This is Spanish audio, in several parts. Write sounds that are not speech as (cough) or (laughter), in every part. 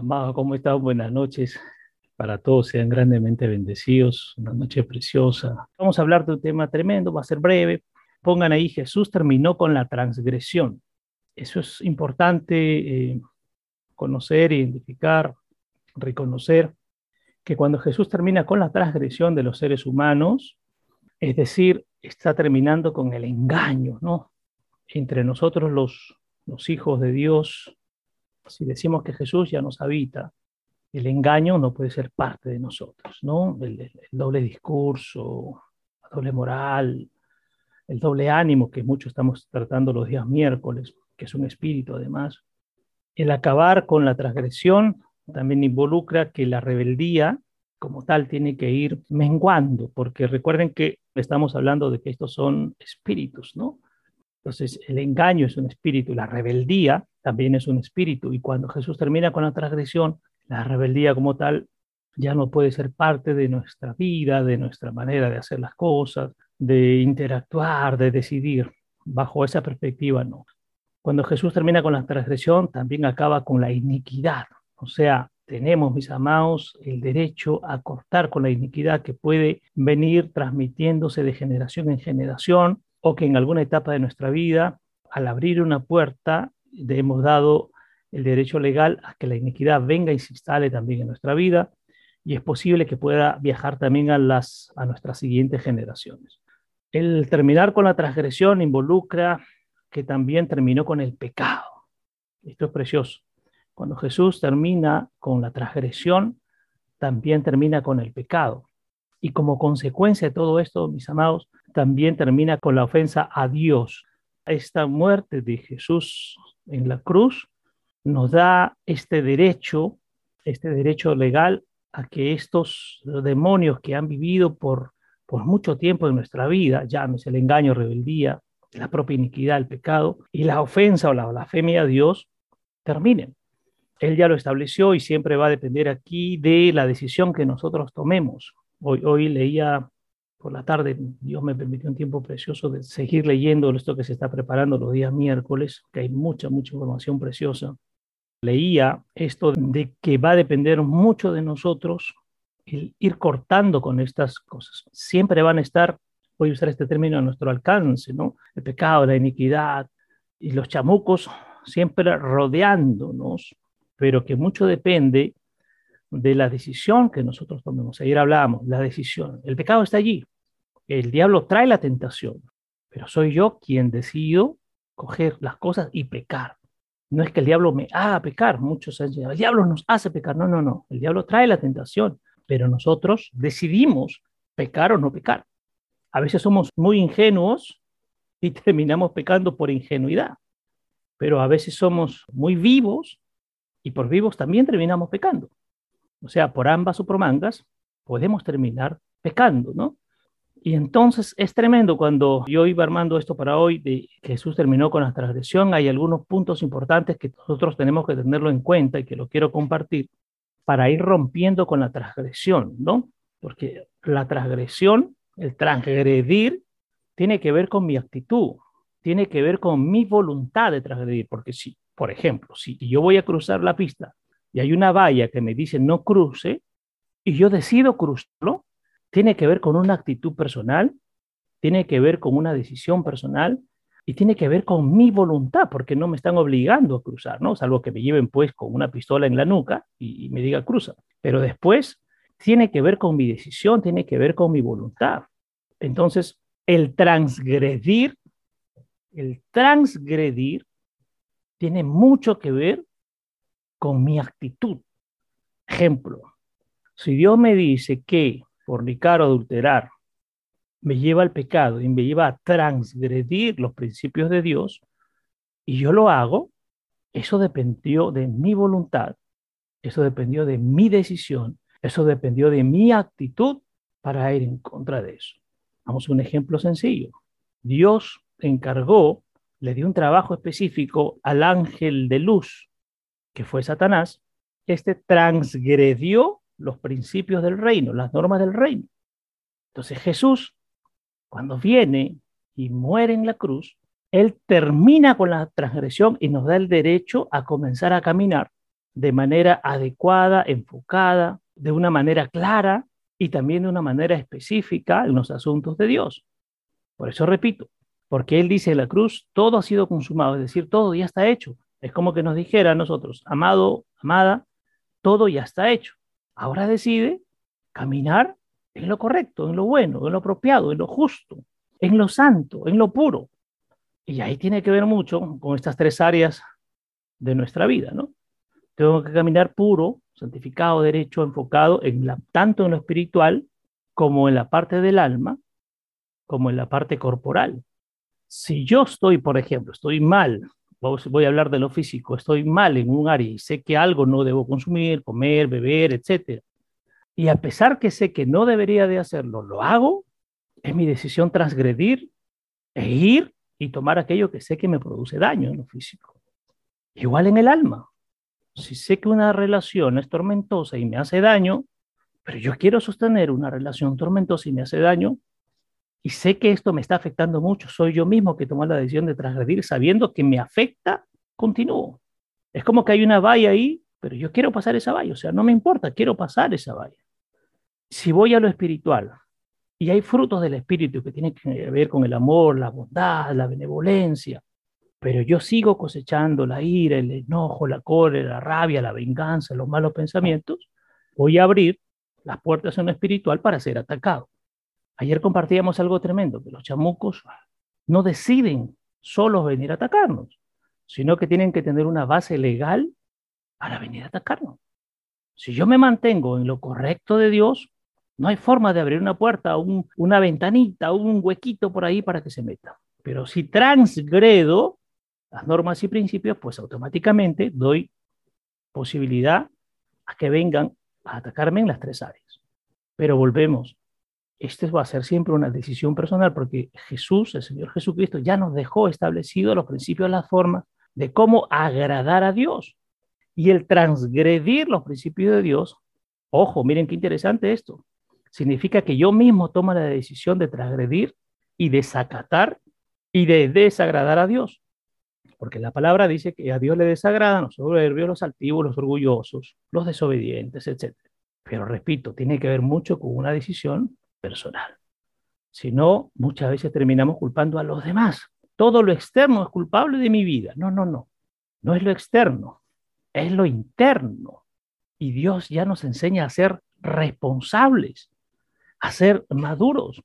Amado, ¿cómo están? Buenas noches. Para todos sean grandemente bendecidos. Una noche preciosa. Vamos a hablar de un tema tremendo, va a ser breve. Pongan ahí, Jesús terminó con la transgresión. Eso es importante eh, conocer, identificar, reconocer que cuando Jesús termina con la transgresión de los seres humanos, es decir, está terminando con el engaño, ¿no? Entre nosotros los hijos de Dios, si decimos que Jesús ya nos habita, el engaño no puede ser parte de nosotros, ¿no? El, doble discurso, la doble moral, el doble ánimo que mucho estamos tratando los días miércoles, que es un espíritu además. El acabar con la transgresión también involucra que la rebeldía como tal tiene que ir menguando, porque recuerden que estamos hablando de que estos son espíritus, ¿no? Entonces, el engaño es un espíritu, la rebeldía también es un espíritu, y cuando Jesús termina con la transgresión, la rebeldía como tal ya no puede ser parte de nuestra vida, de nuestra manera de hacer las cosas, de interactuar, de decidir. Bajo esa perspectiva, no. Cuando Jesús termina con la transgresión, también acaba con la iniquidad. O sea, tenemos, mis amados, el derecho a cortar con la iniquidad que puede venir transmitiéndose de generación en generación o que en alguna etapa de nuestra vida, al abrir una puerta, hemos dado el derecho legal a que la iniquidad venga y se instale también en nuestra vida y es posible que pueda viajar también a, las, a nuestras siguientes generaciones. El terminar con la transgresión involucra que también terminó con el pecado. Esto es precioso. Cuando Jesús termina con la transgresión, también termina con el pecado. Y como consecuencia de todo esto, mis amados, también termina con la ofensa a Dios. Esta muerte de Jesús en la cruz nos da este derecho, este derecho legal a que estos demonios que han vivido por, mucho tiempo en nuestra vida, llámese el engaño, rebeldía, la propia iniquidad, el pecado y la ofensa o la blasfemia a Dios, terminen. Él ya lo estableció y siempre va a depender aquí de la decisión que nosotros tomemos. Hoy leía por la tarde, Dios me permitió un tiempo precioso de seguir leyendo esto que se está preparando los días miércoles, que hay mucha, mucha información preciosa. Leía esto de que va a depender mucho de nosotros el ir cortando con estas cosas. Siempre van a estar, voy a usar este término a nuestro alcance, ¿no? El pecado, la iniquidad y los chamucos siempre rodeándonos, pero que mucho depende de la decisión que nosotros tomemos. Ayer hablábamos, la decisión. El pecado está allí. El diablo trae la tentación, pero soy yo quien decido coger las cosas y pecar. No es que el diablo me haga pecar, muchos han dicho, el diablo nos hace pecar. No, no, no. El diablo trae la tentación, pero nosotros decidimos pecar o no pecar. A veces somos muy ingenuos y (laughs) terminamos pecando por ingenuidad, pero a veces somos muy vivos y por vivos también terminamos pecando o sea, por ambas o por mangas, podemos terminar pecando, ¿no? Y entonces es tremendo cuando yo iba armando esto para hoy, de que Jesús terminó con la transgresión, hay algunos puntos importantes que nosotros tenemos que tenerlo en cuenta y que lo quiero compartir para ir rompiendo con la transgresión, ¿no? Porque la transgresión, el transgredir, tiene que ver con mi actitud, tiene que ver con mi voluntad de transgredir, porque si, por ejemplo, si yo voy a cruzar la pista y hay una valla que me dice no cruce y yo decido cruzarlo, tiene que ver con una actitud personal, tiene que ver con una decisión personal y tiene que ver con mi voluntad, porque no me están obligando a cruzar, ¿no? Salvo que me lleven pues con una pistola en la nuca y, y me diga cruza. Pero después tiene que ver con mi decisión, tiene que ver con mi voluntad. Entonces, el transgredir, el transgredir tiene mucho que ver con mi actitud. Ejemplo, si Dios me dice que fornicar o adulterar me lleva al pecado y me lleva a transgredir los principios de Dios, y yo lo hago, eso dependió de mi voluntad, eso dependió de mi decisión, eso dependió de mi actitud para ir en contra de eso. Vamos a un ejemplo sencillo. Dios encargó, le dio un trabajo específico al ángel de luz que fue Satanás, este transgredió los principios del reino, las normas del reino. Entonces Jesús, cuando viene y muere en la cruz, él termina con la transgresión y nos da el derecho a comenzar a caminar de manera adecuada, enfocada, de una manera clara y también de una manera específica en los asuntos de Dios. Por eso repito, porque Él dice en la cruz, todo ha sido consumado, es decir, todo ya está hecho. Es como que nos dijera a nosotros, amado, amada, todo ya está hecho. Ahora decide caminar en lo correcto, en lo bueno, en lo apropiado, en lo justo, en lo santo, en lo puro. Y ahí tiene que ver mucho con estas tres áreas de nuestra vida, ¿no? Tengo que caminar puro, santificado, derecho, enfocado en tanto en lo espiritual como en la parte del alma, como en la parte corporal. Si yo estoy, por ejemplo, estoy mal, voy a hablar de lo físico, estoy mal en un área y sé que algo no debo consumir, comer, beber, etc. Y a pesar que sé que no debería de hacerlo, lo hago, es mi decisión transgredir e ir y tomar aquello que sé que me produce daño en lo físico. Igual en el alma. Si sé que una relación es tormentosa y me hace daño, pero yo quiero sostener una relación tormentosa y me hace daño, y sé que esto me está afectando mucho, soy yo mismo que tomo la decisión de transgredir sabiendo que me afecta, continúo. Es como que hay una valla ahí, pero yo quiero pasar esa valla, o sea, no me importa, quiero pasar esa valla. Si voy a lo espiritual, y hay frutos del Espíritu que tienen que ver con el amor, la bondad, la benevolencia. Pero yo sigo cosechando la ira, el enojo, la cólera, la rabia, la venganza, los malos pensamientos. Voy a abrir las puertas en lo espiritual para ser atacado. Ayer compartíamos algo tremendo, que los chamucos no deciden solos venir a atacarnos, sino que tienen que tener una base legal para venir a atacarnos. Si yo me mantengo en lo correcto de Dios, no hay forma de abrir una puerta, una ventanita, un huequito por ahí para que se meta. Pero si transgredo las normas y principios, pues automáticamente doy posibilidad a que vengan a atacarme en las tres áreas. Pero volvemos, este va a ser siempre una decisión personal porque Jesús, el Señor Jesucristo, ya nos dejó establecidos los principios, las formas de cómo agradar a Dios. Y el transgredir los principios de Dios, ojo, miren qué interesante esto, significa que yo mismo tomo la decisión de transgredir y desacatar y de desagradar a Dios. Porque la palabra dice que a Dios le desagradan los soberbios, los altivos, los orgullosos, los desobedientes, etc. Pero repito, tiene que ver mucho con una decisión personal. Si no, muchas veces terminamos culpando a los demás. Todo lo externo es culpable de mi vida. No, no, no. No es lo externo, es lo interno. Y Dios ya nos enseña a ser responsables a ser maduros.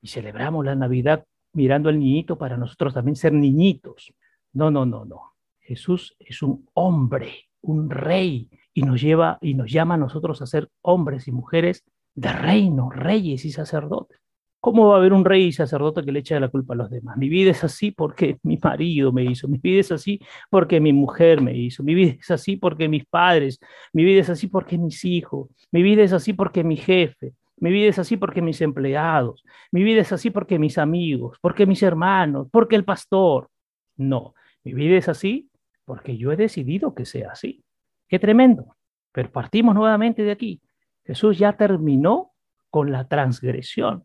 Y celebramos la Navidad mirando al niñito para nosotros también ser niñitos. No, no, no, no. Jesús es un hombre, un rey, y nos lleva y nos llama a nosotros a ser hombres y mujeres de reino, reyes y sacerdotes. ¿Cómo va a haber un rey y sacerdote que le eche la culpa a los demás? Mi vida es así porque (laughs) mi marido me hizo, mi vida es así porque mi mujer me hizo, mi vida es así porque mis padres, mi vida es así porque mis hijos, mi vida es así porque mi jefe, mi vida es así porque mis empleados, mi vida es así porque mis amigos, porque mis hermanos, porque el pastor. No, mi vida es así porque yo he decidido que sea así. Qué tremendo. Pero partimos nuevamente de aquí. Jesús ya terminó con la transgresión.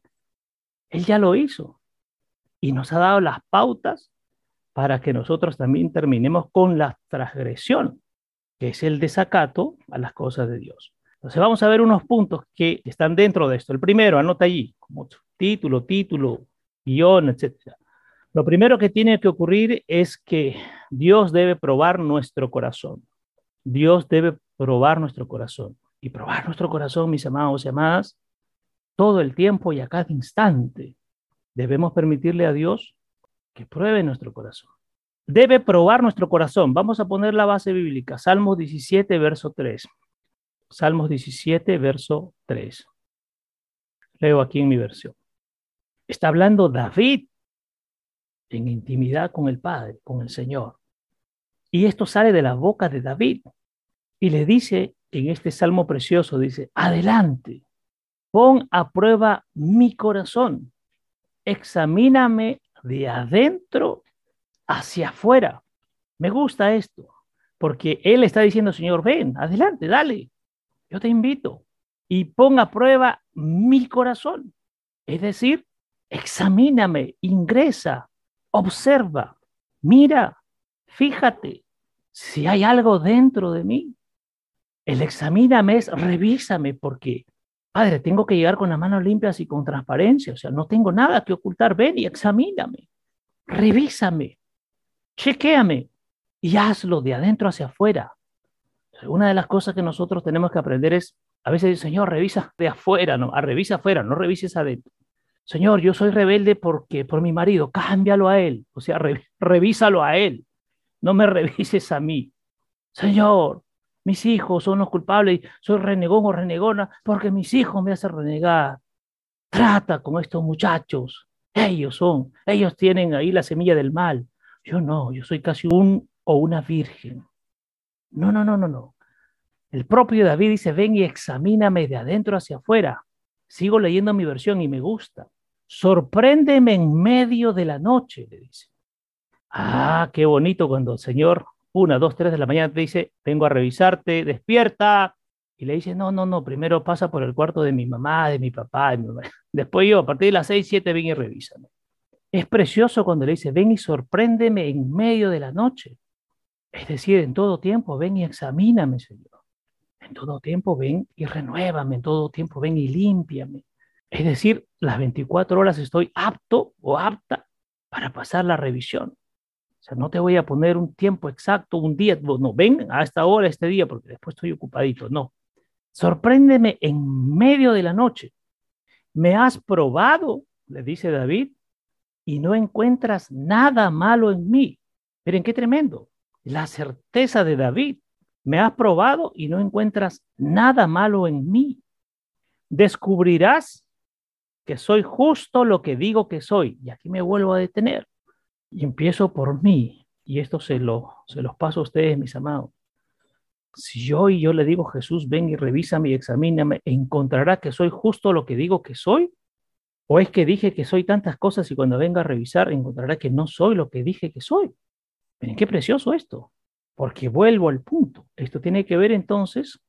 Él ya lo hizo y nos ha dado las pautas para que nosotros también terminemos con la transgresión, que es el desacato a las cosas de Dios. Entonces vamos a ver unos puntos que están dentro de esto. El primero, anota allí, como título, título, guion, etc. Lo primero que tiene que ocurrir es que Dios debe probar nuestro corazón. Dios debe probar nuestro corazón. Y probar nuestro corazón, mis amados y amadas, todo el tiempo y a cada instante. Debemos permitirle a Dios que pruebe nuestro corazón. Debe probar nuestro corazón. Vamos a poner la base bíblica. Salmos 17, verso 3. Salmos 17, verso 3. Leo aquí en mi versión. Está hablando David en intimidad con el Padre, con el Señor. Y esto sale de la boca de David. Y le dice en este salmo precioso, dice, adelante, pon a prueba mi corazón, examíname de adentro hacia afuera. Me gusta esto, porque él está diciendo, Señor, ven, adelante, dale, yo te invito y ponga a prueba mi corazón. Es decir, examíname, ingresa, observa, mira, fíjate si hay algo dentro de mí El examíname es revísame porque, Padre, tengo que llegar con las manos limpias y con transparencia. O sea, no tengo nada que ocultar. Ven y examíname. Revísame. Chequéame y hazlo de adentro hacia afuera. Una de las cosas que nosotros tenemos que aprender es, a veces, Señor, revisa de afuera, no, a revisa afuera, no revises adentro. Señor, yo soy rebelde porque por mi marido, cámbialo a él, o sea, revísalo a él, no me (laughs) revises a mí. Señor, mis hijos son los culpables soy renegón o renegona porque mis hijos me hacen renegar. Trata con estos muchachos, ellos son, ellos tienen ahí la semilla del mal. Yo no, yo soy casi un o una virgen. No, no, no, no, no. El propio David dice, ven y examíname de adentro hacia afuera. Sigo leyendo mi versión y me gusta. Sorpréndeme en medio de la noche, le dice. Ah, qué bonito cuando el Señor, una, dos, tres de la mañana, te dice, vengo a revisarte, despierta. Y le dice, no, no, no, primero pasa por el cuarto de mi mamá, de mi papá. (laughs) Después yo, a partir de las seis, siete, ven y revísame. Es precioso cuando le dice, ven y sorpréndeme en medio de la noche. Es decir, en todo tiempo, ven y examíname, Señor. En todo tiempo, ven y renuévame. En todo tiempo, ven y límpiame. Es decir, las 24 horas estoy apto o apta para pasar la revisión. No te voy a poner un tiempo exacto, un día, no, ven a esta hora, este día, porque después estoy ocupadito. No. Sorpréndeme en medio de la noche. Me has probado, le dice David, y no encuentras nada malo en mí. Miren qué tremendo. La certeza de David. Me has probado y no encuentras nada malo en mí. Descubrirás que soy justo lo que digo que soy. Y aquí me vuelvo a detener. Y empiezo por mí. Y esto se, lo, se los paso a ustedes, mis amados. Si yo y yo le digo, Jesús, ven y revísame y examíname, ¿encontrará que soy justo lo que digo que soy? ¿O es que dije que soy tantas cosas y cuando venga a revisar encontrará que no soy lo que dije que soy? Miren qué precioso esto, porque vuelvo al punto. Esto tiene que ver entonces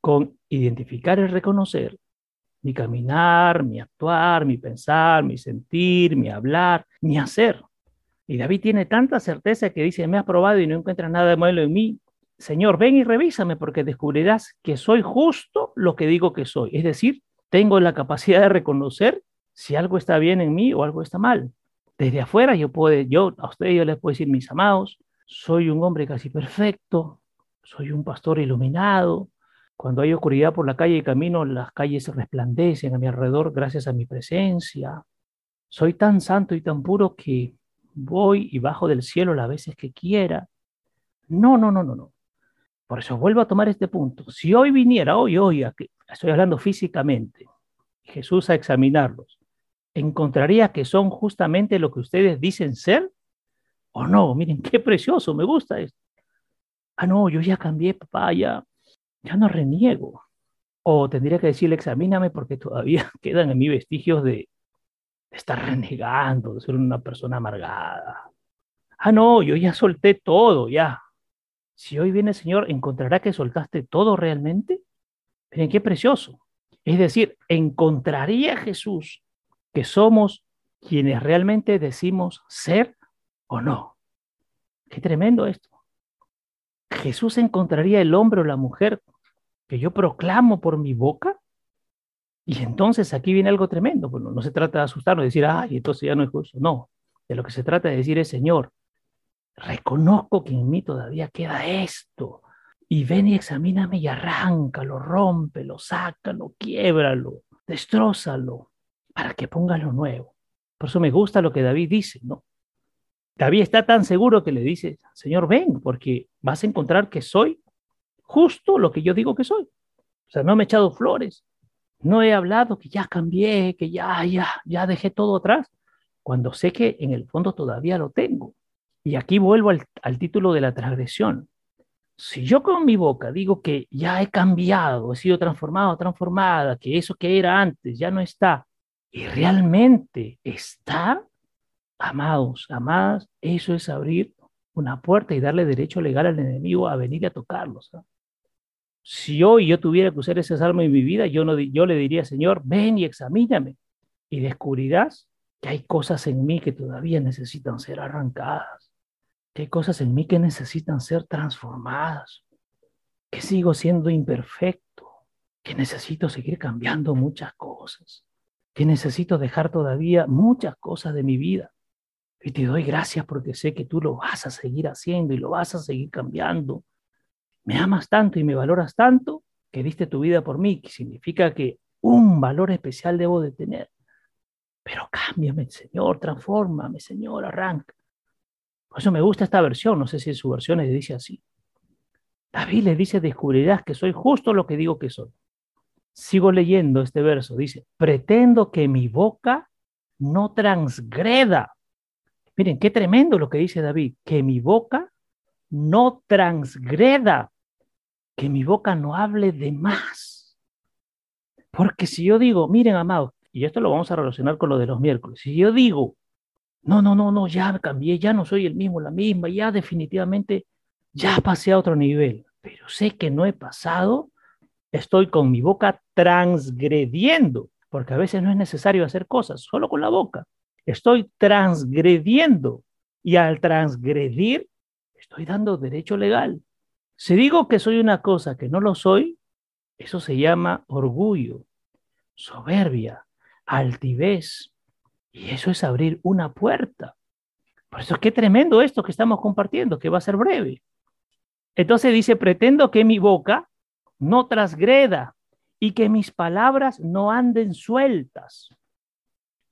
con identificar y reconocer mi caminar, mi actuar, mi pensar, mi sentir, mi hablar, mi hacer. Y David tiene tanta certeza que dice, me has probado y no encuentras nada de malo en mí. Señor, ven y revísame porque descubrirás que soy justo lo que digo que soy. Es decir, tengo la capacidad de reconocer si algo está bien en mí o algo está mal. Desde afuera yo puedo, yo a ustedes yo les puedo decir, mis amados, soy un hombre casi perfecto, soy un pastor iluminado, cuando hay oscuridad por la calle y camino, las calles resplandecen a mi alrededor gracias a mi presencia. Soy tan santo y tan puro que voy y bajo del cielo las veces que quiera. No, no, no, no, no. Por eso vuelvo a tomar este punto. Si hoy viniera, hoy, hoy, estoy hablando físicamente, Jesús a examinarlos, ¿encontraría que son justamente lo que ustedes dicen ser? ¿O no? Miren, (laughs) qué precioso, me gusta esto. Ah, no, yo ya cambié, papá, ya, ya no reniego. O tendría que decirle, examíname porque todavía (laughs) quedan en mí vestigios de, estar renegando, de ser una persona amargada. Ah, no, yo ya solté todo, ya. Si hoy viene el Señor, ¿encontrará que soltaste todo realmente? Miren qué precioso. Es decir, ¿encontraría Jesús que somos quienes realmente decimos ser o no? Qué tremendo esto. Jesús encontraría el hombre o la mujer que yo proclamo por mi boca. Y entonces aquí viene algo tremendo. Bueno, no se trata de asustarnos, de decir, ay, entonces ya no es justo. No, de lo que se trata de decir es, Señor, reconozco que en mí todavía queda esto. Y ven y examíname y arráncalo, rómpelo, sácalo, quiebralo, destrózalo, para que ponga lo nuevo. Por eso me gusta lo que David dice, ¿no? David está tan seguro que le dice, Señor, ven, porque vas a encontrar que soy justo lo que yo digo que soy. O sea, no me he echado flores, no he hablado que ya cambié, que ya, ya, ya dejé todo atrás, cuando sé que en el fondo todavía lo tengo. Y aquí vuelvo al, al título de la transgresión. Si yo con mi boca digo que ya he cambiado, he sido transformado, transformada, que eso que era antes ya no está, y realmente está, Amados, amadas, eso es abrir una puerta y darle derecho legal al enemigo a venir a tocarlos. Si hoy yo tuviera que usar ese salmo en mi vida, yo, no, yo le diría, Señor, ven y examíname y descubrirás que hay cosas en mí que todavía necesitan ser arrancadas, que hay cosas en mí que necesitan ser transformadas. que sigo siendo imperfecto, que necesito seguir cambiando muchas cosas, que necesito dejar todavía muchas cosas de mi vida. Y te doy gracias porque sé que tú lo vas a seguir haciendo y lo vas a seguir cambiando. Me amas tanto y me valoras tanto que diste tu vida por mí, que significa que un valor especial debo de tener. Pero cámbiame, Señor, transfórmame, Señor, arranca. Por eso me gusta esta versión, no sé si en su versión le dice así. David le dice, descubrirás que soy justo lo que digo que soy. Sigo leyendo este verso, dice, pretendo que mi boca no transgreda. Miren, qué tremendo lo que dice David, que mi boca no transgreda, que mi boca no hable de más. Porque si yo digo, miren, amados, y esto lo vamos a relacionar con lo de los miércoles, si yo digo, no, no, no, no, ya cambié, ya no soy el mismo, la misma, ya definitivamente ya pasé a otro nivel, pero sé que no he pasado, estoy con mi boca transgrediendo, porque a veces no es necesario hacer cosas, solo con la boca. Estoy transgrediendo y al transgredir estoy dando derecho legal. Si digo que soy una cosa que no lo soy, eso se llama orgullo, soberbia, altivez. Y eso es abrir una puerta. Por eso es que tremendo esto que estamos compartiendo, que va a ser breve. Entonces dice, pretendo que mi boca no transgreda y que mis palabras no anden sueltas.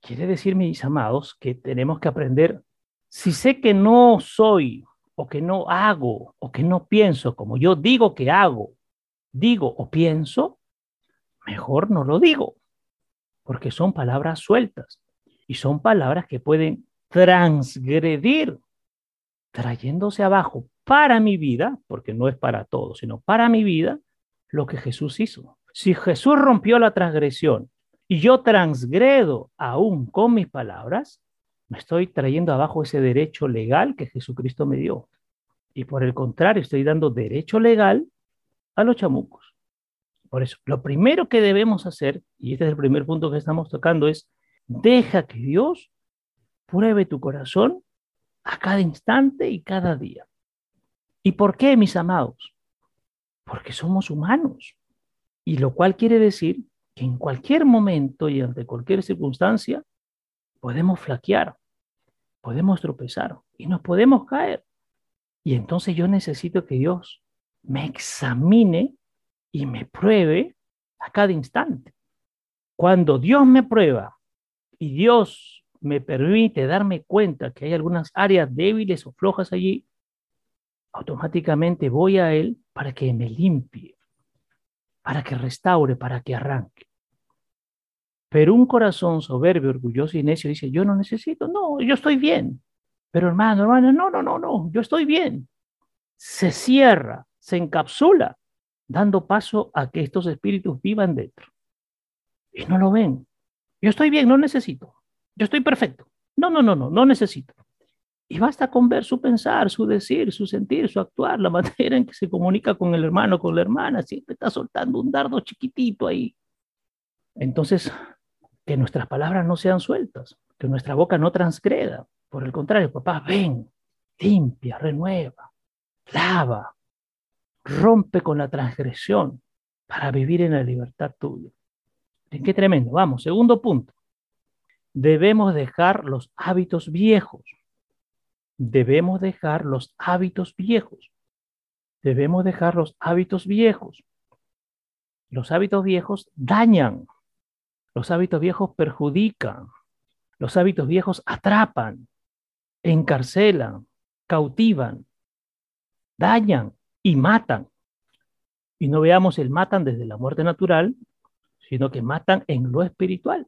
Quiere decir, mis amados, que tenemos que aprender, si sé que no soy o que no hago o que no pienso como yo digo que hago, digo o pienso, mejor no lo digo, porque son palabras sueltas y son palabras que pueden transgredir, trayéndose abajo para mi vida, porque no es para todos, sino para mi vida, lo que Jesús hizo. Si Jesús rompió la transgresión y yo transgredo aún con mis palabras, me estoy trayendo abajo ese derecho legal que Jesucristo me dio. Y por el contrario, estoy dando derecho legal a los chamucos. Por eso, lo primero que debemos hacer, y este es el primer punto que estamos tocando, es deja que Dios pruebe tu corazón a cada instante y cada día. ¿Y por qué, mis amados? Porque somos humanos. Y lo cual quiere decir que en cualquier momento y ante cualquier circunstancia podemos flaquear, podemos tropezar y nos podemos caer. Y entonces yo necesito que Dios me examine y me pruebe a cada instante. Cuando Dios me prueba y Dios me permite darme cuenta que hay algunas áreas débiles o flojas allí, automáticamente voy a Él para que me limpie, para que restaure, para que arranque. Pero un corazón soberbio, orgulloso y necio dice, yo no necesito, no, yo estoy bien. Pero hermano, hermano, no, no, no, no, yo estoy bien. Se cierra, se encapsula, dando paso a que estos espíritus vivan dentro. Y no lo ven. Yo estoy bien, no necesito. Yo estoy perfecto. No, no, no, no, no necesito. Y basta con ver su pensar, su decir, su sentir, su actuar, la (laughs) manera en que se comunica con el hermano, con la hermana, siempre está soltando un dardo chiquitito ahí. Entonces, que nuestras palabras no sean sueltas, que nuestra boca no transgreda. Por el contrario, papá, ven, limpia, renueva, lava, rompe con la transgresión para vivir en la libertad tuya. Qué tremendo. Vamos, segundo punto. Debemos dejar los hábitos viejos debemos dejar los hábitos viejos. Debemos dejar los hábitos viejos. Los hábitos viejos dañan. Los hábitos viejos perjudican. Los hábitos viejos atrapan, encarcelan, cautivan, dañan y matan. Y no veamos el matan desde la muerte natural, sino que matan en lo espiritual.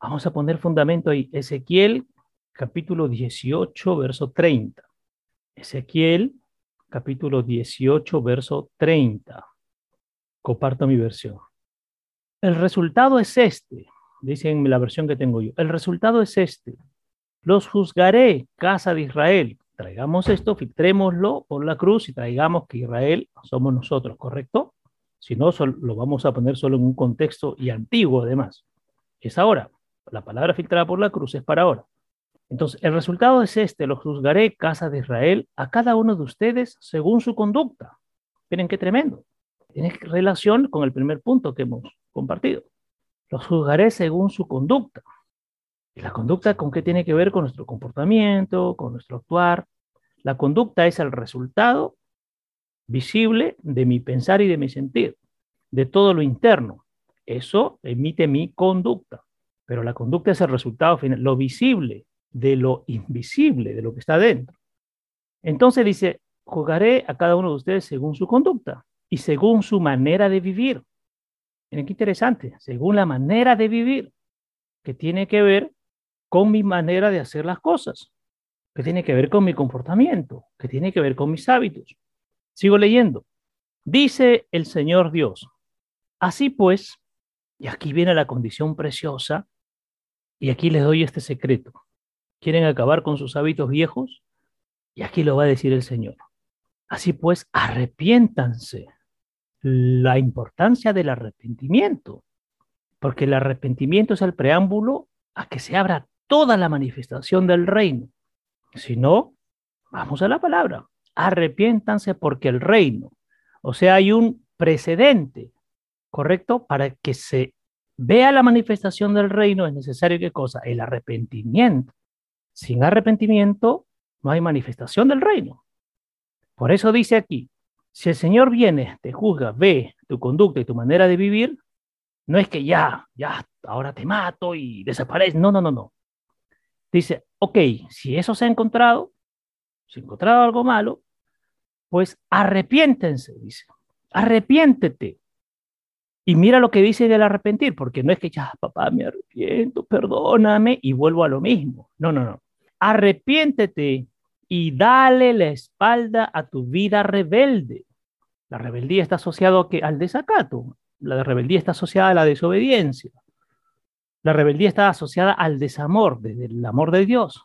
Vamos a poner fundamento ahí. Ezequiel capítulo 18, verso 30. Ezequiel, capítulo 18, verso 30. Comparto mi versión. El resultado es este, dice en la versión que tengo yo. El resultado es este. Los juzgaré, casa de Israel. Traigamos esto, filtrémoslo por la cruz y traigamos que Israel somos nosotros, ¿correcto? Si no, lo vamos a poner solo en un contexto y antiguo además. Es ahora. La palabra filtrada por la cruz es para ahora. Entonces, el resultado es este, los juzgaré, casa de Israel, a cada uno de ustedes según su conducta. Miren qué tremendo. Tiene relación con el primer punto que hemos compartido. Los juzgaré según su conducta. ¿Y la conducta con qué tiene que ver? Con nuestro comportamiento, con nuestro actuar. La conducta es el resultado visible de mi pensar y de mi sentir, de todo lo interno. Eso emite mi conducta, pero la conducta es el resultado final, lo visible de lo invisible, de lo que está dentro. Entonces dice, jugaré a cada uno de ustedes según su conducta y según su manera de vivir. Miren qué interesante, según la manera de vivir, que tiene que ver con mi manera de hacer las cosas, que tiene que ver con mi comportamiento, que tiene que ver con mis hábitos. Sigo leyendo. Dice el Señor Dios, así pues, y aquí viene la condición preciosa, y aquí les doy este secreto. ¿Quieren acabar con sus hábitos viejos? Y aquí lo va a decir el Señor. Así pues, arrepiéntanse. La importancia del arrepentimiento, porque el arrepentimiento es el preámbulo a que se abra toda la manifestación del reino. Si no, vamos a la palabra. Arrepiéntanse porque el reino, o sea, hay un precedente, ¿correcto? Para que se vea la manifestación del reino es necesario qué cosa? El arrepentimiento. Sin arrepentimiento no hay manifestación del reino. Por eso dice aquí, si el Señor viene, te juzga, ve tu conducta y tu manera de vivir, no es que ya, ya, ahora te mato y desaparece. No, no, no, no dice, ok, si eso se ha encontrado, si ha encontrado algo malo, pues arrepiéntense, dice, arrepiéntete. Y mira lo que dice del arrepentir, porque no es que ya, papá, me arrepiento, perdóname y vuelvo a lo mismo. No, no, no. Arrepiéntete y dale la espalda a tu vida rebelde. La rebeldía está asociada al desacato. La rebeldía está asociada a la desobediencia. La rebeldía está asociada al desamor, desde el amor de Dios,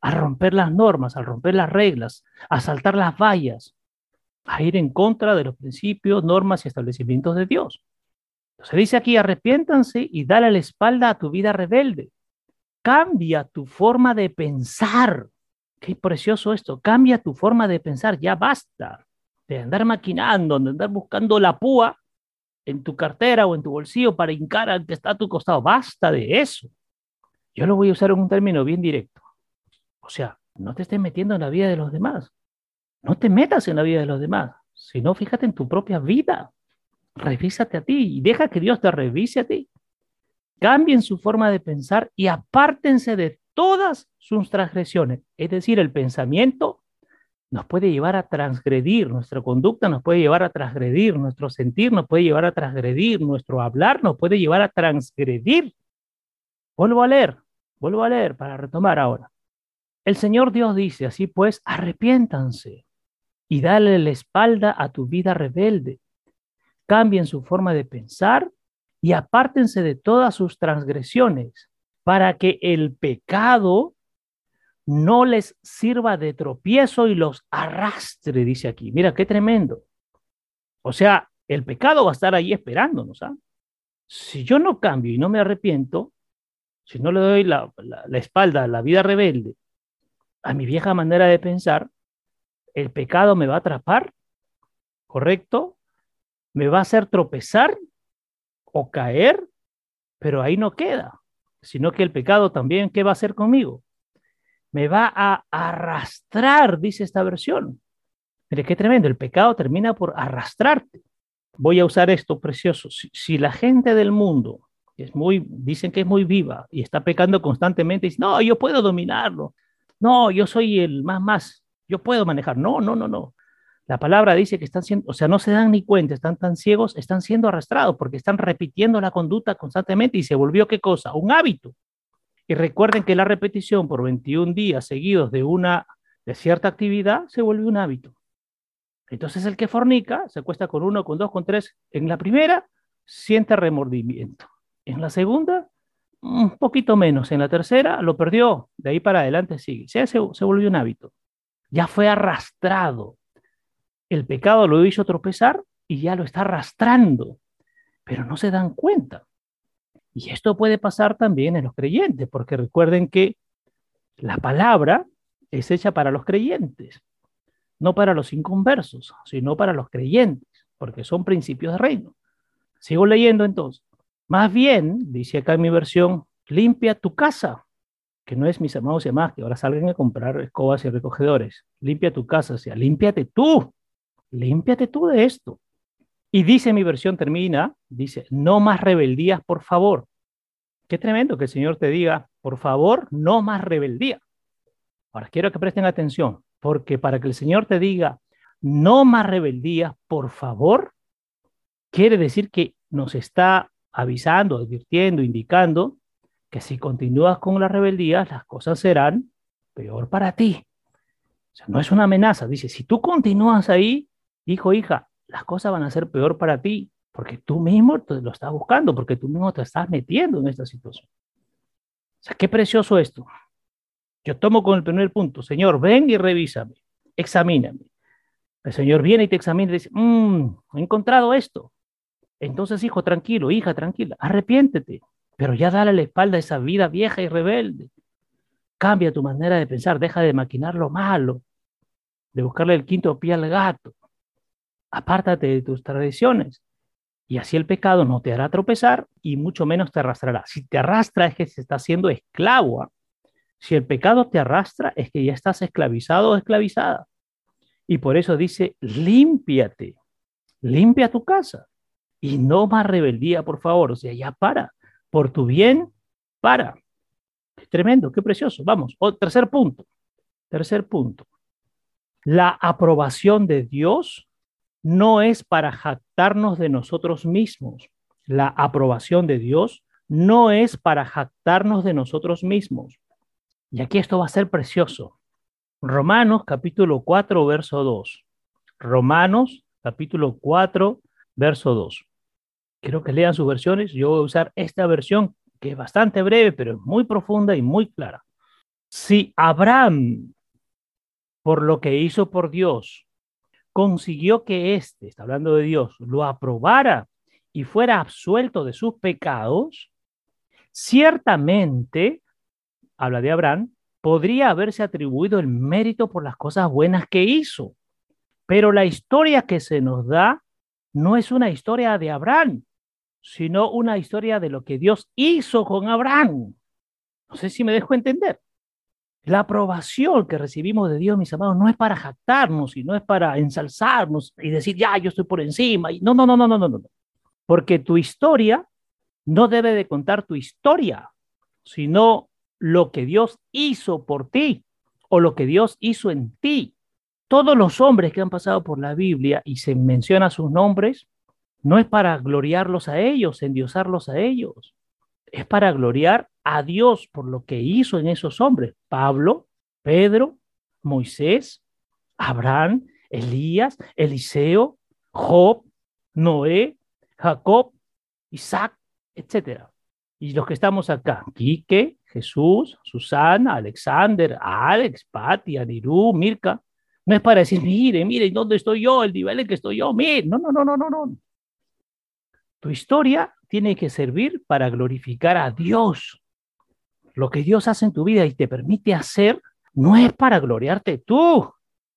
a romper las normas, a romper las reglas, a saltar las vallas, a ir en contra de los principios, normas y establecimientos de Dios. Se dice aquí, arrepiéntanse y dale la espalda a tu vida rebelde. Cambia tu forma de pensar. Qué precioso esto. Cambia tu forma de pensar. Ya basta de andar maquinando, de andar buscando la púa en tu cartera o en tu bolsillo para hincar al que está a tu costado. Basta de eso. Yo lo voy a usar en un término bien directo. O sea, no te estés metiendo en la vida de los demás. No te metas en la vida de los demás, sino fíjate en tu propia vida. Revísate a ti y deja que Dios te revise a ti. Cambien su forma de pensar y apártense de todas sus transgresiones. Es decir, el pensamiento nos puede llevar a transgredir, nuestra conducta nos puede llevar a transgredir, nuestro sentir nos puede llevar a transgredir, nuestro hablar nos puede llevar a transgredir. Vuelvo a leer, vuelvo a leer para retomar ahora. El Señor Dios dice, así pues, arrepiéntanse y dale la espalda a tu vida rebelde. Cambien su forma de pensar y apártense de todas sus transgresiones para que el pecado no les sirva de tropiezo y los arrastre, dice aquí. Mira, qué tremendo. O sea, el pecado va a estar ahí esperándonos. ¿ah? Si yo no cambio y no me arrepiento, si no le doy la, la espalda a la vida rebelde, a mi vieja manera de pensar, el pecado me va a atrapar, ¿correcto? Me va a hacer tropezar o caer, pero ahí no queda, sino que el pecado también, ¿qué va a hacer conmigo? Me va a arrastrar, dice esta versión. Mire, qué tremendo, el pecado termina por arrastrarte. Voy a usar esto precioso. Si, la gente del mundo es muy, dicen que es muy viva y está pecando constantemente, dice, no, yo puedo dominarlo. No, yo soy el más más, yo puedo manejar. No, no, no, no. La palabra dice que están siendo, o sea, no se dan ni cuenta, están tan ciegos, están siendo arrastrados porque están repitiendo la conducta constantemente y se volvió qué cosa? Un hábito. Y recuerden que la repetición por 21 días seguidos de una de cierta actividad se vuelve un hábito. Entonces el que fornica se cuesta con uno, con dos, con tres. En la primera siente remordimiento. En la segunda, un poquito menos. En la tercera lo perdió. De ahí para adelante sigue. Se, se, se volvió un hábito. Ya fue arrastrado. El pecado lo hizo tropezar y ya lo está arrastrando. Pero no se dan cuenta. Y esto puede pasar también en los creyentes, porque recuerden que la palabra es hecha para los creyentes. no para los inconversos, sino para los creyentes, porque son principios de reino. Sigo leyendo entonces. Más bien, dice acá en mi versión, limpia tu casa, que no es mis amados y más que ahora salgan a comprar escobas y recogedores. Limpia tu casa, o sea, límpiate tú, límpiate tú de esto. Y dice mi versión, termina, dice, no más rebeldías, por favor. Qué tremendo que el Señor te diga, por favor, no más rebeldía. Ahora quiero que presten atención, porque para que el Señor te diga, no más rebeldías, por favor, quiere decir que nos está avisando, advirtiendo, indicando que si continúas con la rebeldía, las cosas serán peor para ti. O sea, no es una amenaza, dice, si tú continúas ahí, hijo, hija, las cosas van a ser peor para ti, porque tú mismo te lo estás buscando, porque tú mismo te estás metiendo en esta situación. O sea, qué precioso esto. Yo tomo con el primer punto, Señor, ven y revísame, examíname. El Señor viene y te examina y dice, mmm, he encontrado esto. Entonces, hijo, tranquilo, hija, tranquila, arrepiéntete, pero ya dale la espalda a esa vida vieja y rebelde. Cambia tu manera de pensar, deja de maquinar lo malo, de buscarle el quinto pie al gato. Apártate de tus tradiciones y así el pecado no te hará tropezar y mucho menos te arrastrará. Si te arrastra es que se está haciendo esclavo. ¿ah? Si el pecado te arrastra es que ya estás esclavizado o esclavizada. Y por eso dice, límpiate, limpia tu casa y no más rebeldía, por favor. O sea, ya para, por tu bien, para. Tremendo, qué precioso. Vamos, o, tercer punto. Tercer punto. La aprobación de Dios no es para jactarnos de nosotros mismos. La aprobación de Dios no es para jactarnos de nosotros mismos. Y aquí esto va a ser precioso. Romanos capítulo 4, verso 2. Romanos capítulo 4, verso 2. Quiero que lean sus versiones. Yo voy a usar esta versión que es bastante breve, pero es muy profunda y muy clara. Si Abraham, por lo que hizo por Dios, consiguió que éste, está hablando de Dios, lo aprobara y fuera absuelto de sus pecados, ciertamente, habla de Abraham, podría haberse atribuido el mérito por las cosas buenas que hizo. Pero la historia que se nos da no es una historia de Abraham, sino una historia de lo que Dios hizo con Abraham. No sé si me dejo entender. La aprobación que recibimos de Dios, mis amados, no es para jactarnos y no es para ensalzarnos y decir, ya, yo estoy por encima. No, no, no, no, no, no, no. Porque tu historia no debe de contar tu historia, sino lo que Dios hizo por ti o lo que Dios hizo en ti. Todos los hombres que han pasado por la Biblia y se menciona sus nombres, no es para gloriarlos a ellos, endiosarlos a ellos, es para gloriar a Dios por lo que hizo en esos hombres. Pablo, Pedro, Moisés, Abraham, Elías, Eliseo, Job, Noé, Jacob, Isaac, etc. Y los que estamos acá, Quique, Jesús, Susana, Alexander, Alex, Patti, Anirú, Mirka, no es para decir, mire, mire, ¿dónde estoy yo? El nivel en que estoy yo, mire, no, no, no, no, no, no. Tu historia tiene que servir para glorificar a Dios, lo que Dios hace en tu vida y te permite hacer, no es para gloriarte tú,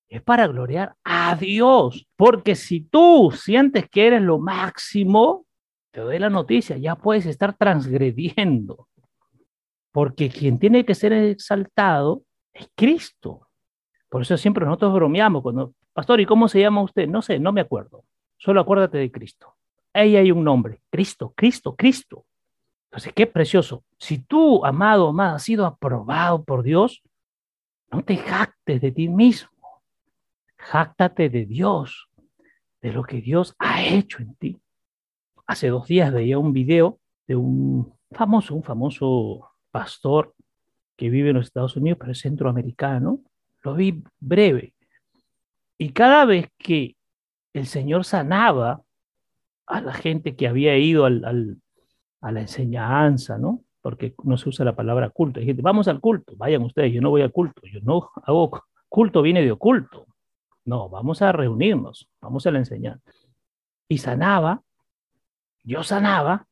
es para gloriar a Dios. Porque si tú sientes que eres lo máximo, te doy la noticia, ya puedes estar transgrediendo. Porque quien tiene que ser exaltado es Cristo. Por eso siempre nosotros bromeamos cuando, pastor, ¿y cómo se llama usted? No sé, no me acuerdo. Solo acuérdate de Cristo. Ahí hay un nombre, Cristo, Cristo, Cristo. Entonces, qué precioso. Si tú, amado, amada, has sido aprobado por Dios, no te jactes de ti mismo. Jáctate de Dios, de lo que Dios ha hecho en ti. Hace dos días veía un video de un famoso, un famoso pastor que vive en los Estados Unidos, pero es centroamericano. Lo vi breve. Y cada vez que el Señor sanaba a la gente que había ido al a la enseñanza, ¿no? Porque no se usa la palabra culto. Hay vamos al culto, vayan ustedes, yo no voy al culto, yo no hago culto, viene de oculto. No, vamos a reunirnos, vamos a la enseñanza. Y sanaba, yo sanaba,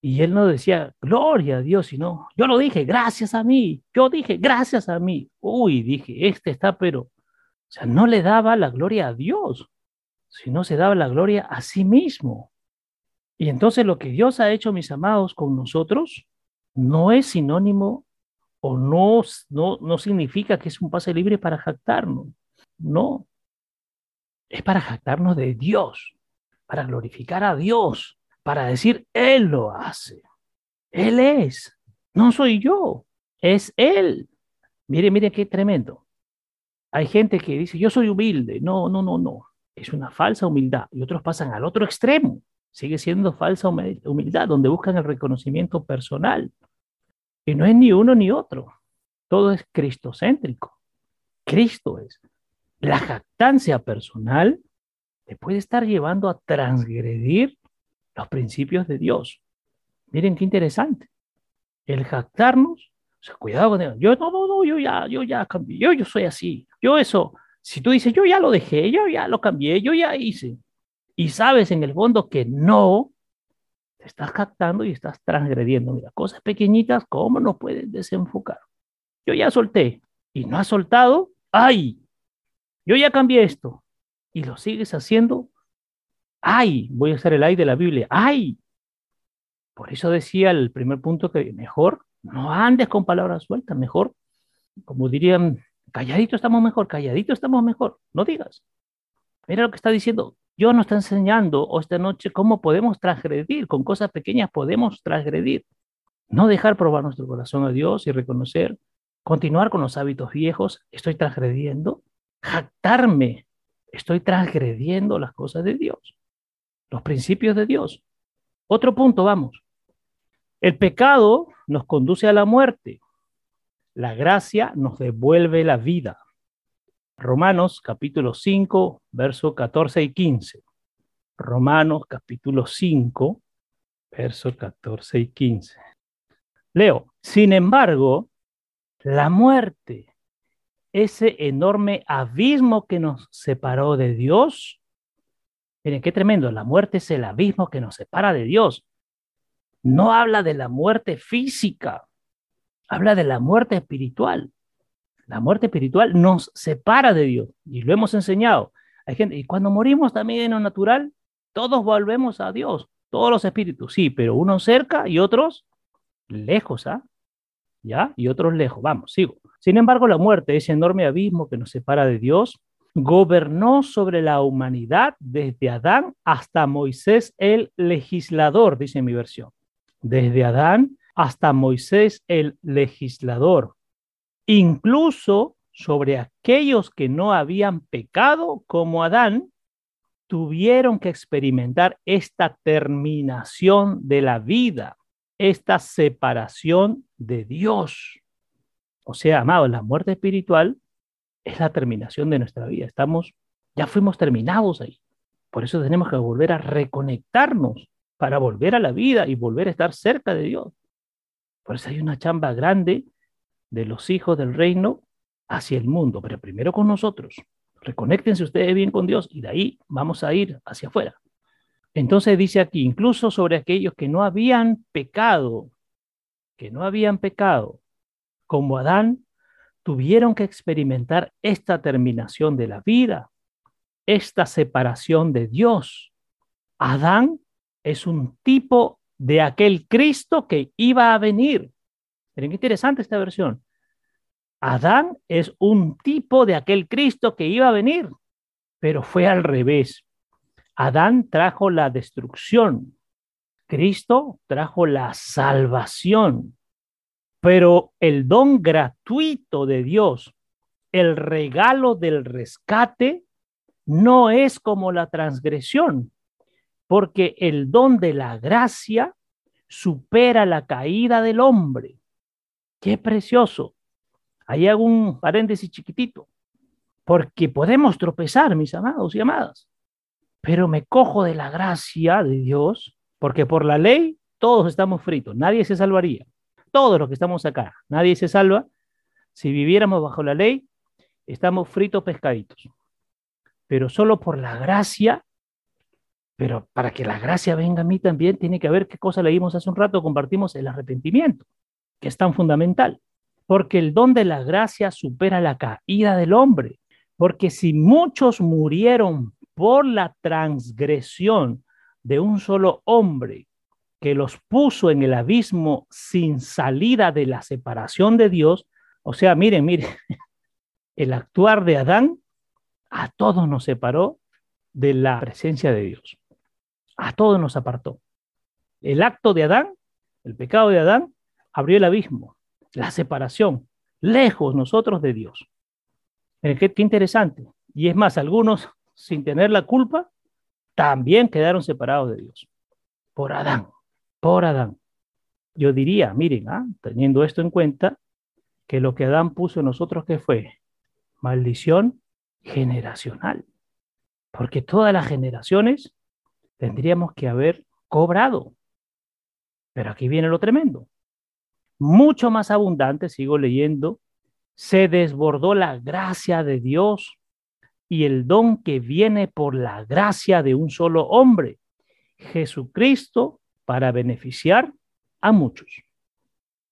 y él no decía, gloria a Dios, sino, yo lo dije, gracias a mí, yo dije, gracias a mí. Uy, dije, este está, pero O sea, no le daba la gloria a Dios, sino se daba la gloria a sí mismo. Y entonces lo que Dios ha hecho, mis amados, con nosotros, no es sinónimo o no, no, no significa que es un pase libre para jactarnos. No, es para jactarnos de Dios, para glorificar a Dios, para decir, Él lo hace. Él es, no soy yo, es Él. Mire, mire qué tremendo. Hay gente que dice, yo soy humilde. No, no, no, no. Es una falsa humildad. Y otros pasan al otro extremo. Sigue siendo falsa humildad, donde buscan el reconocimiento personal. Y no es ni uno ni otro. Todo es cristocéntrico. Cristo es. La jactancia personal te puede estar llevando a transgredir los principios de Dios. Miren qué interesante. El jactarnos, o sea, cuidado con Yo no, no, no, yo ya, yo ya cambié, yo, yo soy así. Yo eso, si tú dices, yo ya lo dejé, yo ya lo cambié, yo ya hice, y sabes en el fondo que no, te estás jactando y estás transgrediendo. Mira, cosas pequeñitas, ¿cómo no puedes desenfocar? Yo ya solté y no has soltado, ¡ay! Yo ya cambié esto y lo sigues haciendo, ¡ay! Voy a hacer el ay de la Biblia, ¡ay! Por eso decía el primer punto que mejor no andes con palabras sueltas, mejor, como dirían, calladito estamos mejor, calladito estamos mejor, no digas. Mira lo que está diciendo, Dios nos está enseñando esta noche cómo podemos transgredir, con cosas pequeñas podemos transgredir. No dejar probar nuestro corazón a Dios y reconocer, continuar con los hábitos viejos, estoy transgrediendo, jactarme, estoy transgrediendo las cosas de Dios, los principios de Dios. Otro punto, vamos. El pecado nos conduce a la muerte. La gracia nos devuelve la vida. Romanos capítulo 5, verso 14 y 15. Romanos capítulo 5, verso 14 y 15. Leo, sin embargo, la muerte, ese enorme abismo que nos separó de Dios, miren qué tremendo, la muerte es el abismo que nos separa de Dios no habla de la muerte física, habla de la muerte espiritual. La muerte espiritual nos separa de Dios y lo hemos enseñado. Hay gente, y cuando morimos también en lo natural, todos volvemos a Dios, todos los espíritus, sí, pero unos cerca y otros lejos, ¿ah? ¿Ya? Y otros lejos. Vamos, sigo. Sin embargo, la muerte, ese enorme abismo que nos separa de Dios, gobernó sobre la humanidad desde Adán hasta Moisés el legislador, dice mi versión desde Adán hasta Moisés el legislador, incluso sobre aquellos que no habían pecado como Adán, tuvieron que experimentar esta terminación de la vida, esta separación de Dios. O sea, amados, la muerte espiritual es la terminación de nuestra vida. Estamos, ya fuimos terminados ahí. Por eso tenemos que volver a reconectarnos para volver a la vida y volver a estar cerca de Dios. Por eso hay una chamba grande de los hijos del reino hacia el mundo, pero primero con nosotros. Reconéctense ustedes bien con Dios y de ahí vamos a ir hacia afuera. Entonces dice aquí, incluso sobre aquellos que no habían pecado, que no habían pecado, como Adán, tuvieron que experimentar esta terminación de la vida, esta separación de Dios. Adán es un tipo de aquel Cristo que iba a venir. Miren qué interesante esta versión. Adán es un tipo de aquel Cristo que iba a venir, pero fue al revés. Adán trajo la destrucción, Cristo trajo la salvación, pero el don gratuito de Dios, el regalo del rescate, no es como la transgresión porque el don de la gracia supera la caída del hombre. Qué precioso. Ahí hago un paréntesis chiquitito, porque podemos tropezar, mis amados y amadas, pero me cojo de la gracia de Dios, porque por la ley todos estamos fritos, nadie se salvaría. Todos los que estamos acá, nadie se salva. Si viviéramos bajo la ley, estamos fritos pescaditos. Pero solo por la gracia pero para que la gracia venga a mí también, tiene que haber qué cosa leímos hace un rato, compartimos el arrepentimiento, que es tan fundamental. Porque el don de la gracia supera la caída del hombre. Porque si muchos murieron por la transgresión de un solo hombre que los puso en el abismo sin salida de la separación de Dios, o sea, miren, miren, (laughs) el actuar de Adán a todos nos separó de la presencia de Dios. A todos nos apartó. El acto de Adán, el pecado de Adán, abrió el abismo, la separación, lejos nosotros de Dios. qué, qué interesante. Y es más, algunos, sin tener la culpa, también quedaron separados de Dios. Por Adán, por Adán. Yo diría, miren, ¿ah? teniendo esto en cuenta, que lo que Adán puso en nosotros, ¿qué fue? Maldición generacional. Porque todas las generaciones tendríamos que haber cobrado. Pero aquí viene lo tremendo. Mucho más abundante, sigo leyendo, se desbordó la gracia de Dios y el don que viene por la gracia de un solo hombre, Jesucristo, para beneficiar a muchos.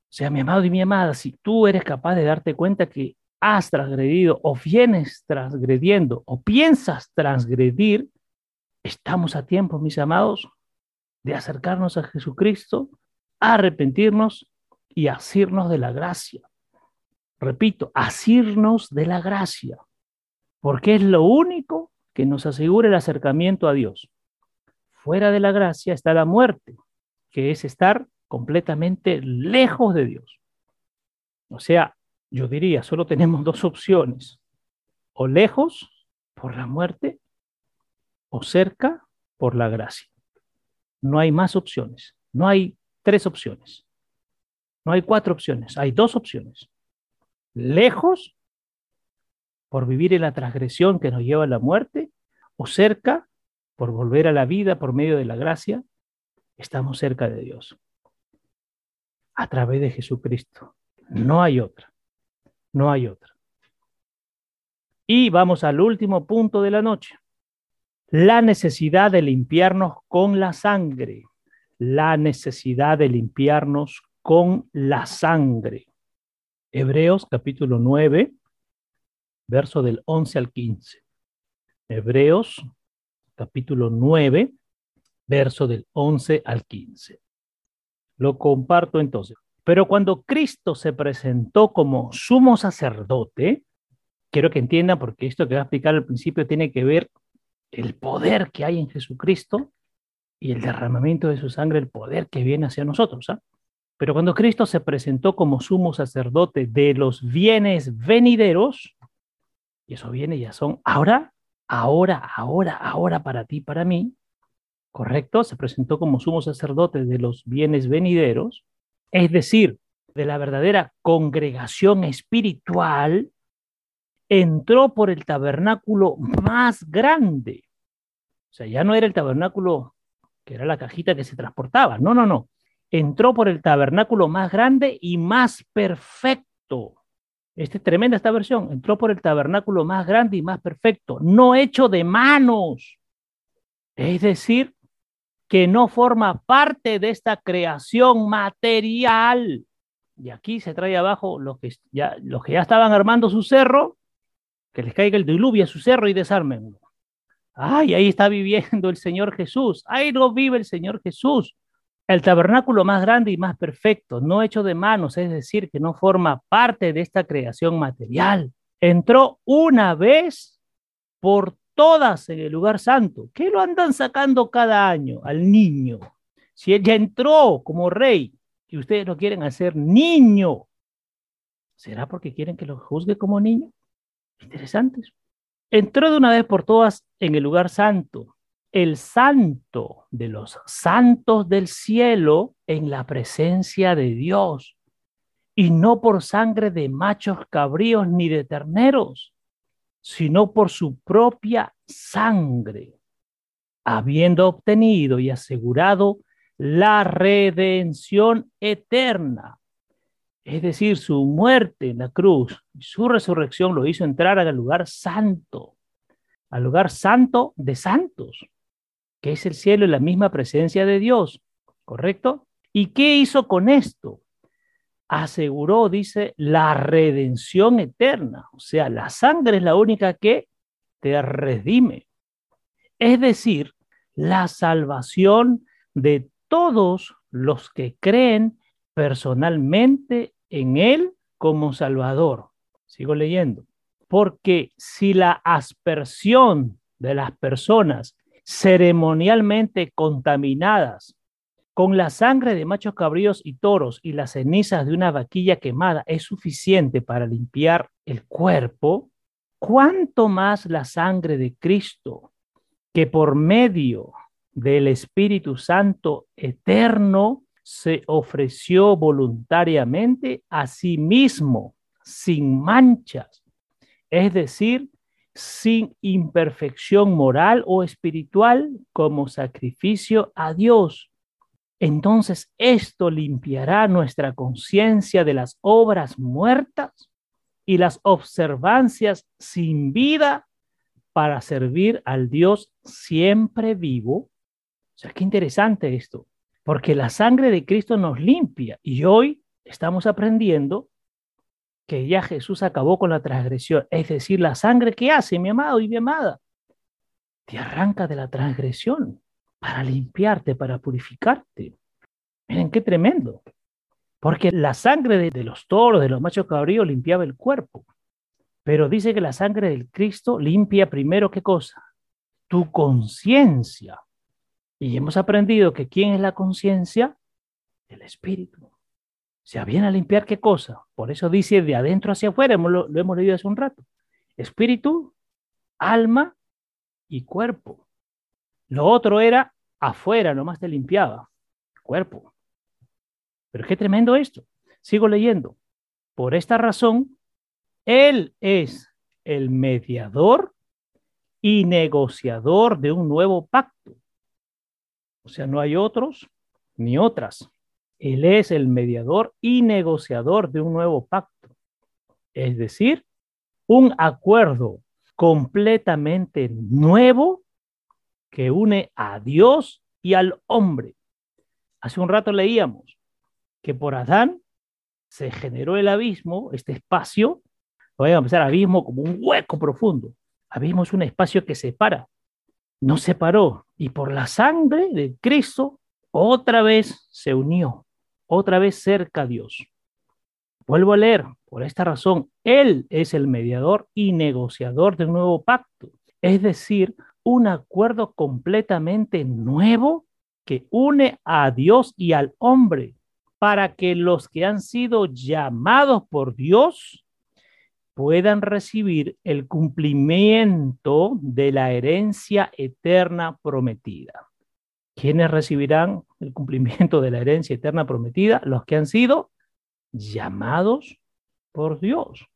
O sea, mi amado y mi amada, si tú eres capaz de darte cuenta que has transgredido o vienes transgrediendo o piensas transgredir, estamos a tiempo, mis amados, de acercarnos a Jesucristo, arrepentirnos y asirnos de la gracia. Repito, asirnos de la gracia, porque es lo único que nos asegura el acercamiento a Dios. Fuera de la gracia está la muerte, que es estar completamente lejos de Dios. O sea, yo diría, solo tenemos dos opciones, o lejos por la muerte o cerca por la gracia. No hay más opciones, no hay tres opciones, no hay cuatro opciones, hay dos opciones. Lejos por vivir en la transgresión que nos lleva a la muerte o cerca por volver a la vida por medio de la gracia, estamos cerca de Dios. A través de Jesucristo. No hay otra. No hay otra. Y vamos al último punto de la noche. La necesidad de limpiarnos con la sangre. La necesidad de limpiarnos con la sangre. Hebreos capítulo 9, verso del 11 al 15. Hebreos capítulo 9, verso del 11 al 15. Lo comparto entonces. Pero cuando Cristo se presentó como sumo sacerdote, quiero que entiendan, porque esto que voy a explicar al principio tiene que ver el poder que hay en Jesucristo y el derramamiento de su sangre, el poder que viene hacia nosotros. ¿ah? Pero cuando Cristo se presentó como sumo sacerdote de los bienes venideros, y esos bienes ya son ahora, ahora, ahora, ahora para ti, para mí, ¿correcto? Se presentó como sumo sacerdote de los bienes venideros, es decir, de la verdadera congregación espiritual, entró por el tabernáculo más grande. O sea, ya no era el tabernáculo que era la cajita que se transportaba, no, no, no. Entró por el tabernáculo más grande y más perfecto. Esta es tremenda esta versión. Entró por el tabernáculo más grande y más perfecto, no hecho de manos. Es decir, que no forma parte de esta creación material. Y aquí se trae abajo los que ya, los que ya estaban armando su cerro, que les caiga el diluvio a su cerro y desarmen. Ay, ahí está viviendo el Señor Jesús. Ahí no vive el Señor Jesús. El tabernáculo más grande y más perfecto, no hecho de manos, es decir, que no forma parte de esta creación material. Entró una vez por todas en el lugar santo. ¿Qué lo andan sacando cada año al niño? Si él ya entró como rey y ustedes lo quieren hacer niño, ¿será porque quieren que lo juzgue como niño? Interesante. Entró de una vez por todas en el lugar santo, el santo de los santos del cielo en la presencia de Dios, y no por sangre de machos cabríos ni de terneros, sino por su propia sangre, habiendo obtenido y asegurado la redención eterna. Es decir, su muerte en la cruz y su resurrección lo hizo entrar al lugar santo, al lugar santo de santos, que es el cielo y la misma presencia de Dios, ¿correcto? ¿Y qué hizo con esto? aseguró, dice, la redención eterna. O sea, la sangre es la única que te redime. Es decir, la salvación de todos los que creen personalmente en Él como Salvador. Sigo leyendo. Porque si la aspersión de las personas ceremonialmente contaminadas con la sangre de machos cabríos y toros y las cenizas de una vaquilla quemada es suficiente para limpiar el cuerpo, ¿cuánto más la sangre de Cristo, que por medio del Espíritu Santo eterno se ofreció voluntariamente a sí mismo, sin manchas, es decir, sin imperfección moral o espiritual como sacrificio a Dios entonces esto limpiará nuestra conciencia de las obras muertas y las observancias sin vida para servir al Dios siempre vivo. O sea, qué interesante esto, porque la sangre de Cristo nos limpia y hoy estamos aprendiendo que ya Jesús acabó con la transgresión, es decir, la sangre que hace mi amado y mi amada, te arranca de la transgresión para limpiarte, para purificarte. Miren qué tremendo. Porque la sangre de, los toros, de los machos cabríos, limpiaba el cuerpo. Pero dice que la sangre del Cristo limpia primero qué cosa? Tu conciencia. Y hemos aprendido que ¿quién es la conciencia? El Espíritu. Se viene a limpiar qué cosa. Por eso dice de adentro hacia afuera, lo, lo hemos leído hace un rato. Espíritu, alma y cuerpo. Lo otro era afuera, nomás te limpiaba, cuerpo. Pero qué tremendo esto. Sigo leyendo. Por esta razón, Él es el mediador y negociador de un nuevo pacto. O sea, no hay otros ni otras. Él es el mediador y negociador de un nuevo pacto. Es decir, un acuerdo completamente nuevo que une a Dios y al hombre. Hace un rato leíamos que por Adán se generó el abismo, este espacio, voy a empezar abismo como un hueco profundo. Abismo es un espacio que separa, no separó, y por la sangre de Cristo otra vez se unió, otra vez cerca a Dios. Vuelvo a leer, por esta razón, Él es el mediador y negociador de un nuevo pacto, es decir, un acuerdo completamente nuevo que une a Dios y al hombre para que los que han sido llamados por Dios puedan recibir el cumplimiento de la herencia eterna prometida. ¿Quiénes recibirán el cumplimiento de la herencia eterna prometida? Los que han sido llamados por Dios,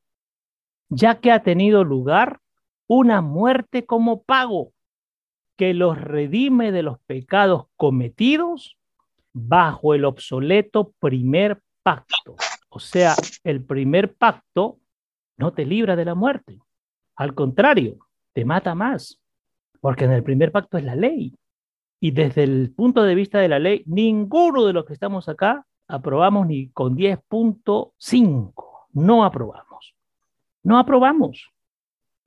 ya que ha tenido lugar una muerte como pago que los redime de los pecados cometidos bajo el obsoleto primer pacto. O sea, el primer pacto no te libra de la muerte. Al contrario, te mata más, porque en el primer pacto es la ley. Y desde el punto de vista de la ley, ninguno de los que estamos acá aprobamos ni con 10.5. No aprobamos. No aprobamos.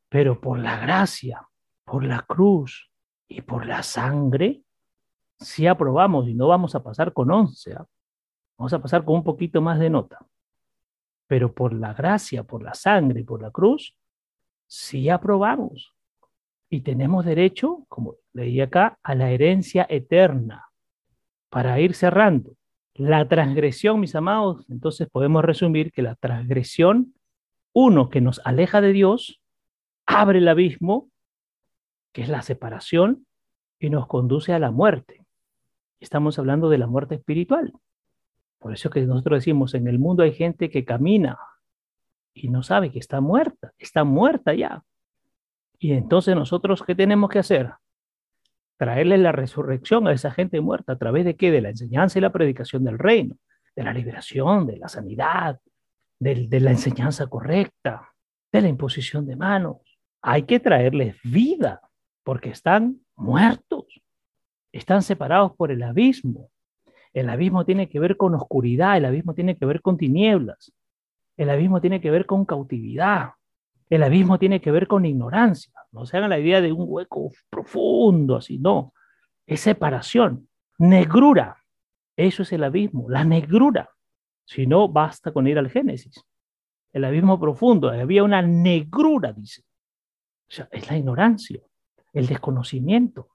Pero por la gracia, por la cruz, y por la sangre, si aprobamos y no vamos a pasar con 11, ¿ah? vamos a pasar con un poquito más de nota. Pero por la gracia, por la sangre y por la cruz, sí aprobamos. Y tenemos derecho, como leí acá, a la herencia eterna. Para ir cerrando, la transgresión, mis amados, entonces podemos resumir que la transgresión, uno, que nos aleja de Dios, abre el abismo que es la separación, y nos conduce a la muerte. Estamos hablando de la muerte espiritual. Por eso que nosotros decimos, en el mundo hay gente que camina y no sabe que está muerta, está muerta ya. Y entonces nosotros, ¿qué tenemos que hacer? Traerle la resurrección a esa gente muerta. ¿A través de qué? De la enseñanza y la predicación del reino, de la liberación, de la sanidad, de, de la enseñanza correcta, de la imposición de manos. Hay que traerles vida porque están muertos, están separados por el abismo. El abismo tiene que ver con oscuridad, el abismo tiene que ver con tinieblas, el abismo tiene que ver con cautividad, el abismo tiene que ver con ignorancia. No se hagan la idea de un hueco profundo, así, no. Es separación, negrura. Eso es el abismo, la negrura. Si no, basta con ir al Génesis. El abismo profundo, había una negrura, dice. O sea, es la ignorancia, el desconocimiento.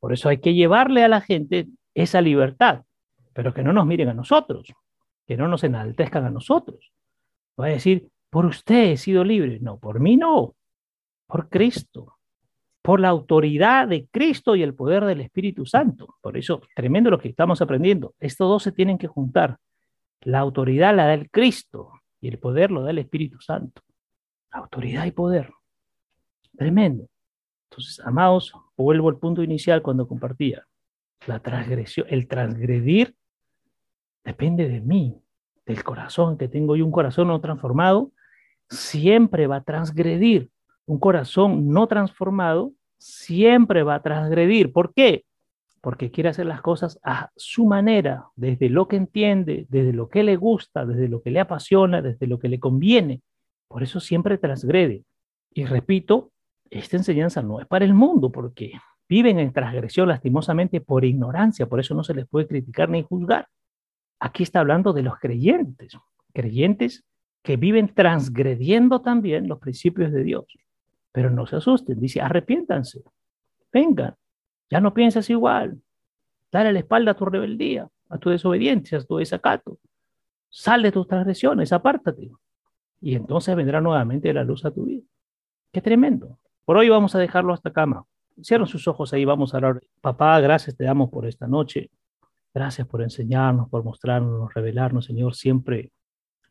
Por eso hay que llevarle a la gente esa libertad, pero que no nos miren a nosotros, que no nos enaltezcan a nosotros. Va a decir, por usted he sido libre. No, por mí no, por Cristo, por la autoridad de Cristo y el poder del Espíritu Santo. Por eso, tremendo lo que estamos aprendiendo. Estos dos se tienen que juntar. La autoridad la da el Cristo y el poder lo da el Espíritu Santo. Autoridad y poder. Tremendo. Entonces, amados, vuelvo al punto inicial cuando compartía. La transgresión, el transgredir depende de mí, del corazón que tengo y un corazón no transformado, siempre va a transgredir. Un corazón no transformado siempre va a transgredir. ¿Por qué? Porque quiere hacer las cosas a su manera, desde lo que entiende, desde lo que le gusta, desde lo que le apasiona, desde lo que le conviene. Por eso siempre transgrede. Y repito, esta enseñanza no es para el mundo, porque viven en transgresión lastimosamente por ignorancia, por eso no se les puede criticar ni juzgar. Aquí está hablando de los creyentes, creyentes que viven transgrediendo también los principios de Dios. Pero no se asusten, dice, arrepiéntanse, vengan, ya no piensas igual, dale la espalda a tu rebeldía, a tu desobediencia, a tu desacato, sal de tus transgresiones, apártate. Y entonces vendrá nuevamente la luz a tu vida. Qué tremendo. Por hoy vamos a dejarlo hasta acá. Cierren sus ojos ahí, vamos a hablar. Papá, gracias te damos por esta noche. Gracias por enseñarnos, por mostrarnos, revelarnos, Señor. Siempre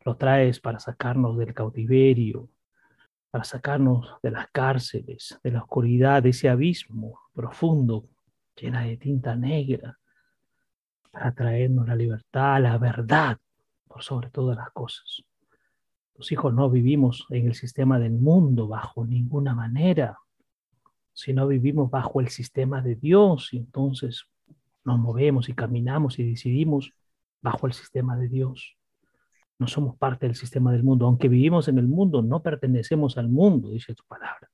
lo traes para sacarnos del cautiverio, para sacarnos de las cárceles, de la oscuridad, de ese abismo profundo, llena de tinta negra, para traernos la libertad, la verdad, por sobre todas las cosas. Los hijos no vivimos en el sistema del mundo bajo ninguna manera, sino vivimos bajo el sistema de Dios y entonces nos movemos y caminamos y decidimos bajo el sistema de Dios. No somos parte del sistema del mundo. Aunque vivimos en el mundo, no pertenecemos al mundo, dice tu palabra.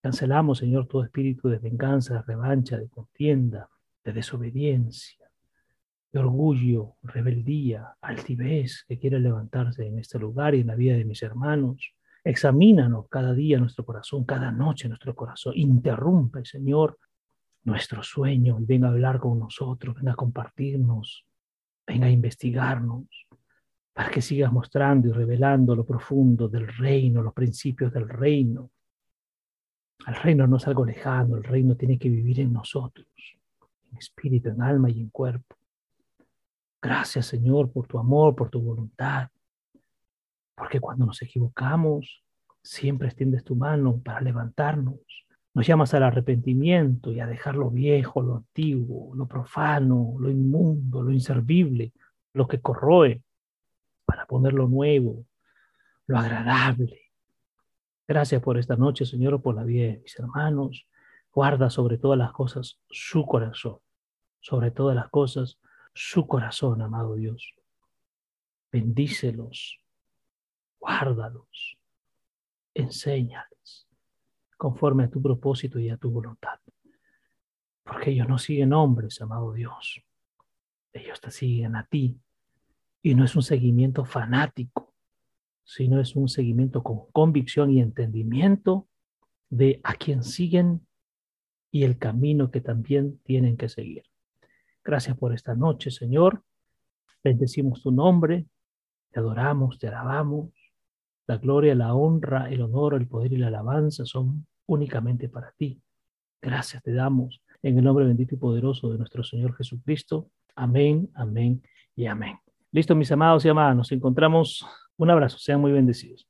Cancelamos, Señor, todo espíritu de venganza, de revancha, de contienda, de desobediencia de orgullo, rebeldía, altivez que quiere levantarse en este lugar y en la vida de mis hermanos. Examínanos cada día nuestro corazón, cada noche nuestro corazón. Interrumpe, Señor, nuestro sueño y venga a hablar con nosotros, venga a compartirnos, venga a investigarnos, para que sigas mostrando y revelando lo profundo del reino, los principios del reino. El reino no es algo lejano, el reino tiene que vivir en nosotros, en espíritu, en alma y en cuerpo. Gracias, Señor, por tu amor, por tu voluntad. Porque cuando nos equivocamos, siempre extiendes tu mano para levantarnos. Nos llamas al arrepentimiento y a dejar lo viejo, lo antiguo, lo profano, lo inmundo, lo inservible, lo que corroe, para poner lo nuevo, lo agradable. Gracias por esta noche, Señor, por la vida de mis hermanos. Guarda sobre todas las cosas su corazón, sobre todas las cosas su corazón, amado Dios. Bendícelos, guárdalos, enséñales conforme a tu propósito y a tu voluntad. Porque ellos no siguen hombres, amado Dios. Ellos te siguen a ti. Y no es un seguimiento fanático, sino es un seguimiento con convicción y entendimiento de a quien siguen y el camino que también tienen que seguir. Gracias por esta noche, Señor. Bendecimos tu nombre, te adoramos, te alabamos. La gloria, la honra, el honor, el poder y la alabanza son únicamente para ti. Gracias te damos en el nombre bendito y poderoso de nuestro Señor Jesucristo. Amén, amén y amén. Listo, mis amados y amadas, nos encontramos. Un abrazo, sean muy bendecidos.